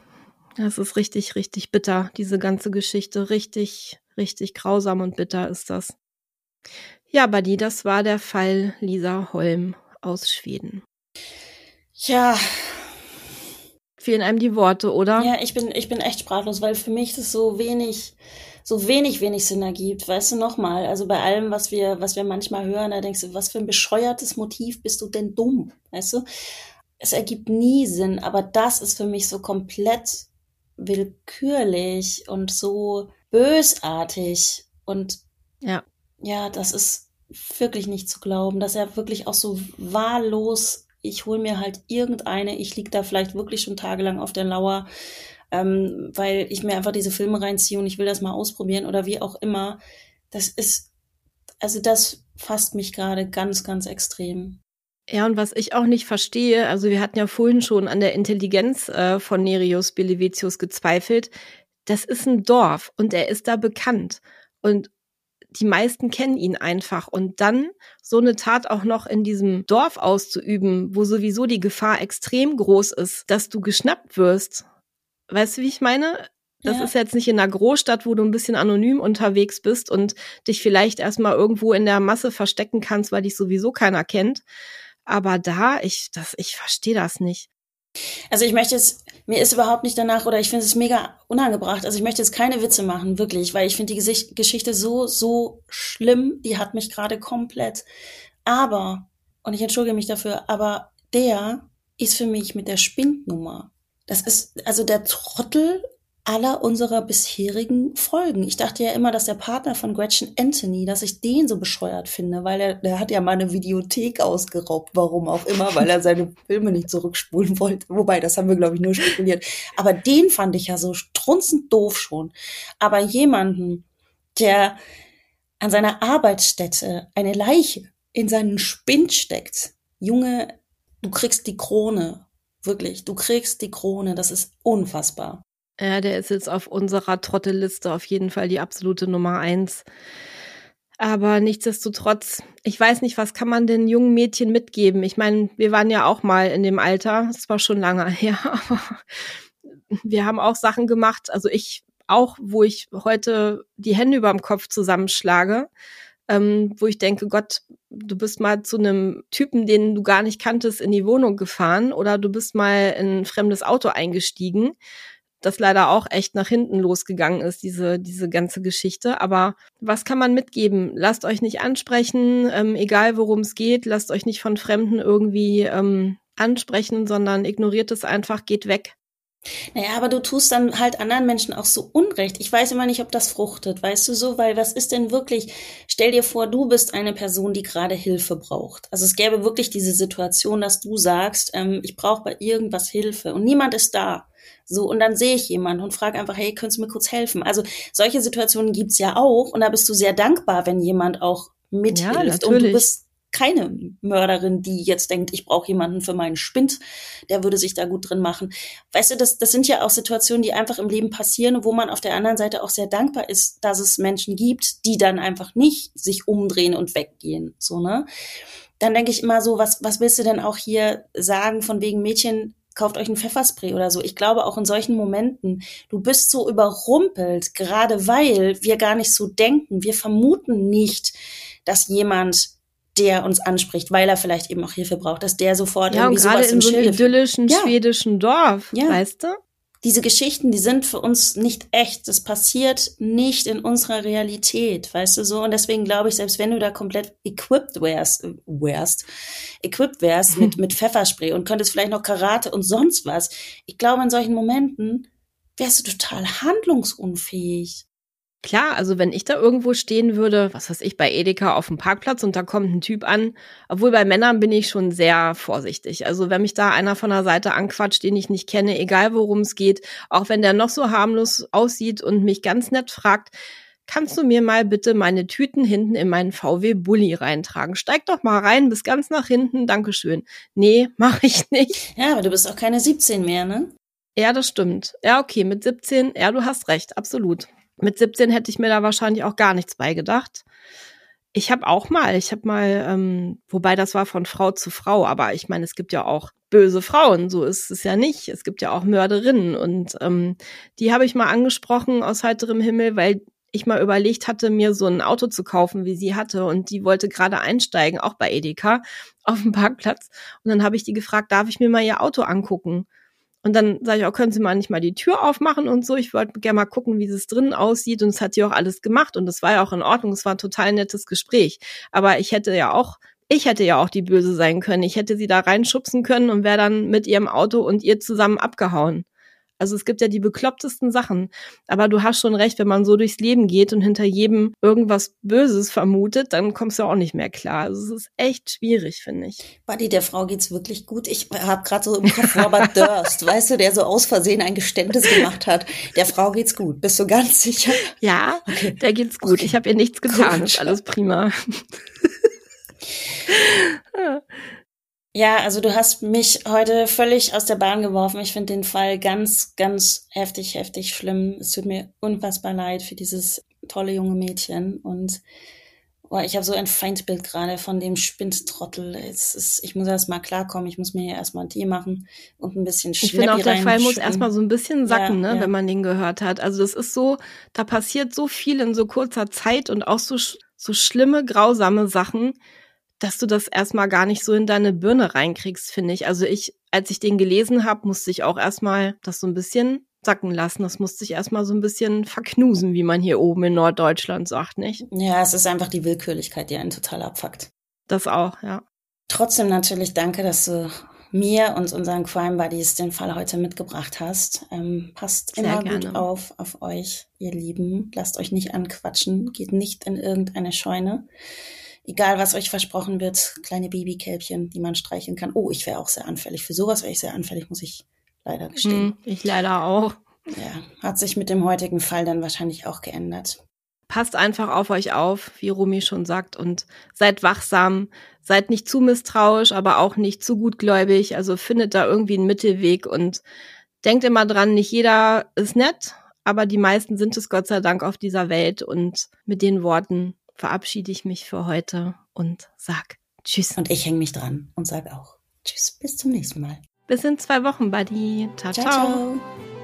Speaker 2: Das ist richtig, richtig bitter, diese ganze Geschichte. Richtig, richtig grausam und bitter ist das. Ja, Buddy, das war der Fall Lisa Holm aus Schweden.
Speaker 3: Ja.
Speaker 2: Fehlen einem die Worte, oder?
Speaker 3: Ja, ich bin, ich bin echt sprachlos, weil für mich das so wenig, so wenig, wenig Sinn ergibt. Weißt du, nochmal, also bei allem, was wir, was wir manchmal hören, da denkst du, was für ein bescheuertes Motiv bist du denn dumm? Weißt du? Es ergibt nie Sinn, aber das ist für mich so komplett willkürlich und so bösartig und
Speaker 2: ja,
Speaker 3: ja, das ist wirklich nicht zu glauben, dass er wirklich auch so wahllos, ich hole mir halt irgendeine, ich lieg da vielleicht wirklich schon tagelang auf der Lauer, ähm, weil ich mir einfach diese Filme reinziehe und ich will das mal ausprobieren oder wie auch immer. Das ist, also das fasst mich gerade ganz, ganz extrem.
Speaker 2: Ja, und was ich auch nicht verstehe, also wir hatten ja vorhin schon an der Intelligenz äh, von Nerius Belevicius gezweifelt. Das ist ein Dorf und er ist da bekannt. Und die meisten kennen ihn einfach. Und dann so eine Tat auch noch in diesem Dorf auszuüben, wo sowieso die Gefahr extrem groß ist, dass du geschnappt wirst. Weißt du, wie ich meine? Das ja. ist jetzt nicht in einer Großstadt, wo du ein bisschen anonym unterwegs bist und dich vielleicht erstmal irgendwo in der Masse verstecken kannst, weil dich sowieso keiner kennt. Aber da, ich, das, ich verstehe das nicht.
Speaker 3: Also ich möchte jetzt, mir ist überhaupt nicht danach oder ich finde es mega unangebracht. Also ich möchte jetzt keine Witze machen, wirklich, weil ich finde die Gesicht Geschichte so, so schlimm. Die hat mich gerade komplett. Aber, und ich entschuldige mich dafür, aber der ist für mich mit der Spindnummer. Das ist, also der Trottel aller unserer bisherigen Folgen. Ich dachte ja immer, dass der Partner von Gretchen Anthony, dass ich den so bescheuert finde, weil er, der hat ja mal eine Videothek ausgeraubt, warum auch immer, weil er seine [LAUGHS] Filme nicht zurückspulen wollte. Wobei, das haben wir, glaube ich, nur spekuliert. Aber den fand ich ja so strunzend doof schon. Aber jemanden, der an seiner Arbeitsstätte eine Leiche in seinen Spind steckt, Junge, du kriegst die Krone. Wirklich, du kriegst die Krone. Das ist unfassbar.
Speaker 2: Ja, der ist jetzt auf unserer Trottelliste auf jeden Fall die absolute Nummer eins. Aber nichtsdestotrotz, ich weiß nicht, was kann man den jungen Mädchen mitgeben? Ich meine, wir waren ja auch mal in dem Alter, es war schon lange [LAUGHS] her, aber wir haben auch Sachen gemacht, also ich auch, wo ich heute die Hände über dem Kopf zusammenschlage, ähm, wo ich denke, Gott, du bist mal zu einem Typen, den du gar nicht kanntest, in die Wohnung gefahren oder du bist mal in ein fremdes Auto eingestiegen das leider auch echt nach hinten losgegangen ist, diese, diese ganze Geschichte. Aber was kann man mitgeben? Lasst euch nicht ansprechen, ähm, egal worum es geht, lasst euch nicht von Fremden irgendwie ähm, ansprechen, sondern ignoriert es einfach, geht weg.
Speaker 3: Naja, aber du tust dann halt anderen Menschen auch so Unrecht. Ich weiß immer nicht, ob das fruchtet, weißt du so, weil was ist denn wirklich, stell dir vor, du bist eine Person, die gerade Hilfe braucht. Also es gäbe wirklich diese Situation, dass du sagst, ähm, ich brauche bei irgendwas Hilfe und niemand ist da. So, und dann sehe ich jemanden und frage einfach, hey, könntest du mir kurz helfen? Also solche Situationen gibt's ja auch und da bist du sehr dankbar, wenn jemand auch mithilft. Ja, und du bist keine Mörderin, die jetzt denkt, ich brauche jemanden für meinen Spind, der würde sich da gut drin machen. Weißt du, das, das sind ja auch Situationen, die einfach im Leben passieren, wo man auf der anderen Seite auch sehr dankbar ist, dass es Menschen gibt, die dann einfach nicht sich umdrehen und weggehen. So, ne? Dann denke ich immer so, was, was willst du denn auch hier sagen von wegen Mädchen, kauft euch ein Pfefferspray oder so. Ich glaube auch in solchen Momenten, du bist so überrumpelt, gerade weil wir gar nicht so denken. Wir vermuten nicht, dass jemand der uns anspricht, weil er vielleicht eben auch Hilfe braucht, dass der sofort
Speaker 2: ja, irgendwie und gerade in so einem idyllischen ja. schwedischen Dorf, ja. weißt du?
Speaker 3: Diese Geschichten, die sind für uns nicht echt. Das passiert nicht in unserer Realität, weißt du so? Und deswegen glaube ich, selbst wenn du da komplett equipped wärst, wärst equipped wärst mit, [LAUGHS] mit Pfefferspray und könntest vielleicht noch Karate und sonst was, ich glaube, in solchen Momenten wärst du total handlungsunfähig.
Speaker 2: Klar, also wenn ich da irgendwo stehen würde, was weiß ich, bei Edeka auf dem Parkplatz und da kommt ein Typ an, obwohl bei Männern bin ich schon sehr vorsichtig. Also wenn mich da einer von der Seite anquatscht, den ich nicht kenne, egal worum es geht, auch wenn der noch so harmlos aussieht und mich ganz nett fragt, kannst du mir mal bitte meine Tüten hinten in meinen VW Bulli reintragen? Steig doch mal rein, bis ganz nach hinten, Dankeschön. Nee, [LAUGHS] mach ich nicht.
Speaker 3: Ja, aber du bist auch keine 17 mehr, ne?
Speaker 2: Ja, das stimmt. Ja, okay, mit 17, ja, du hast recht, absolut. Mit 17 hätte ich mir da wahrscheinlich auch gar nichts beigedacht. Ich habe auch mal, ich habe mal, ähm, wobei das war von Frau zu Frau, aber ich meine, es gibt ja auch böse Frauen, so ist es ja nicht. Es gibt ja auch Mörderinnen und ähm, die habe ich mal angesprochen aus heiterem Himmel, weil ich mal überlegt hatte, mir so ein Auto zu kaufen, wie sie hatte. Und die wollte gerade einsteigen, auch bei Edeka, auf dem Parkplatz. Und dann habe ich die gefragt, darf ich mir mal ihr Auto angucken? Und dann sage ich auch, können Sie mal nicht mal die Tür aufmachen und so. Ich wollte gerne mal gucken, wie es drinnen aussieht. Und es hat sie auch alles gemacht. Und es war ja auch in Ordnung. Es war ein total nettes Gespräch. Aber ich hätte ja auch, ich hätte ja auch die Böse sein können. Ich hätte sie da reinschubsen können und wäre dann mit ihrem Auto und ihr zusammen abgehauen. Also es gibt ja die beklopptesten Sachen. Aber du hast schon recht, wenn man so durchs Leben geht und hinter jedem irgendwas Böses vermutet, dann kommst du auch nicht mehr klar. Also es ist echt schwierig, finde ich.
Speaker 3: Buddy, der Frau geht's wirklich gut. Ich habe gerade so im Kopf Robert [LAUGHS] Durst, weißt du, der so aus Versehen ein Geständnis gemacht hat. Der Frau geht's gut. Bist du ganz sicher?
Speaker 2: Ja, okay. der geht's gut. Okay. Ich habe ihr nichts getan. Gut. Ist alles prima. [LAUGHS]
Speaker 3: Ja, also du hast mich heute völlig aus der Bahn geworfen. Ich finde den Fall ganz, ganz heftig, heftig schlimm. Es tut mir unfassbar leid für dieses tolle junge Mädchen. Und boah, ich habe so ein Feindbild gerade von dem Spinstrottel. Es ist, ich muss erst mal klarkommen. Ich muss mir hier erstmal Tee machen und ein bisschen
Speaker 2: Schnäppi Ich finde auch, der Fall muss erstmal so ein bisschen sacken, ja, ne, ja. wenn man den gehört hat. Also das ist so, da passiert so viel in so kurzer Zeit und auch so, so schlimme, grausame Sachen dass du das erstmal gar nicht so in deine Birne reinkriegst, finde ich. Also ich, als ich den gelesen habe, musste ich auch erstmal das so ein bisschen sacken lassen. Das musste ich erstmal so ein bisschen verknusen, wie man hier oben in Norddeutschland sagt, nicht?
Speaker 3: Ja, es ist einfach die Willkürlichkeit, die einen total abfuckt.
Speaker 2: Das auch, ja.
Speaker 3: Trotzdem natürlich danke, dass du mir und unseren Crime Buddies den Fall heute mitgebracht hast. Ähm, passt Sehr immer gerne. gut auf auf euch, ihr Lieben. Lasst euch nicht anquatschen. Geht nicht in irgendeine Scheune egal was euch versprochen wird, kleine Babykälbchen, die man streicheln kann. Oh, ich wäre auch sehr anfällig. Für sowas wäre ich sehr anfällig, muss ich leider gestehen. Hm,
Speaker 2: ich leider auch.
Speaker 3: Ja, hat sich mit dem heutigen Fall dann wahrscheinlich auch geändert.
Speaker 2: Passt einfach auf euch auf, wie Rumi schon sagt, und seid wachsam, seid nicht zu misstrauisch, aber auch nicht zu gutgläubig. Also findet da irgendwie einen Mittelweg und denkt immer dran, nicht jeder ist nett, aber die meisten sind es Gott sei Dank auf dieser Welt. Und mit den Worten verabschiede ich mich für heute und sag Tschüss.
Speaker 3: Und ich hänge mich dran und sag auch Tschüss. Bis zum nächsten Mal.
Speaker 2: Bis in zwei Wochen, Buddy. ciao. ciao. ciao. ciao.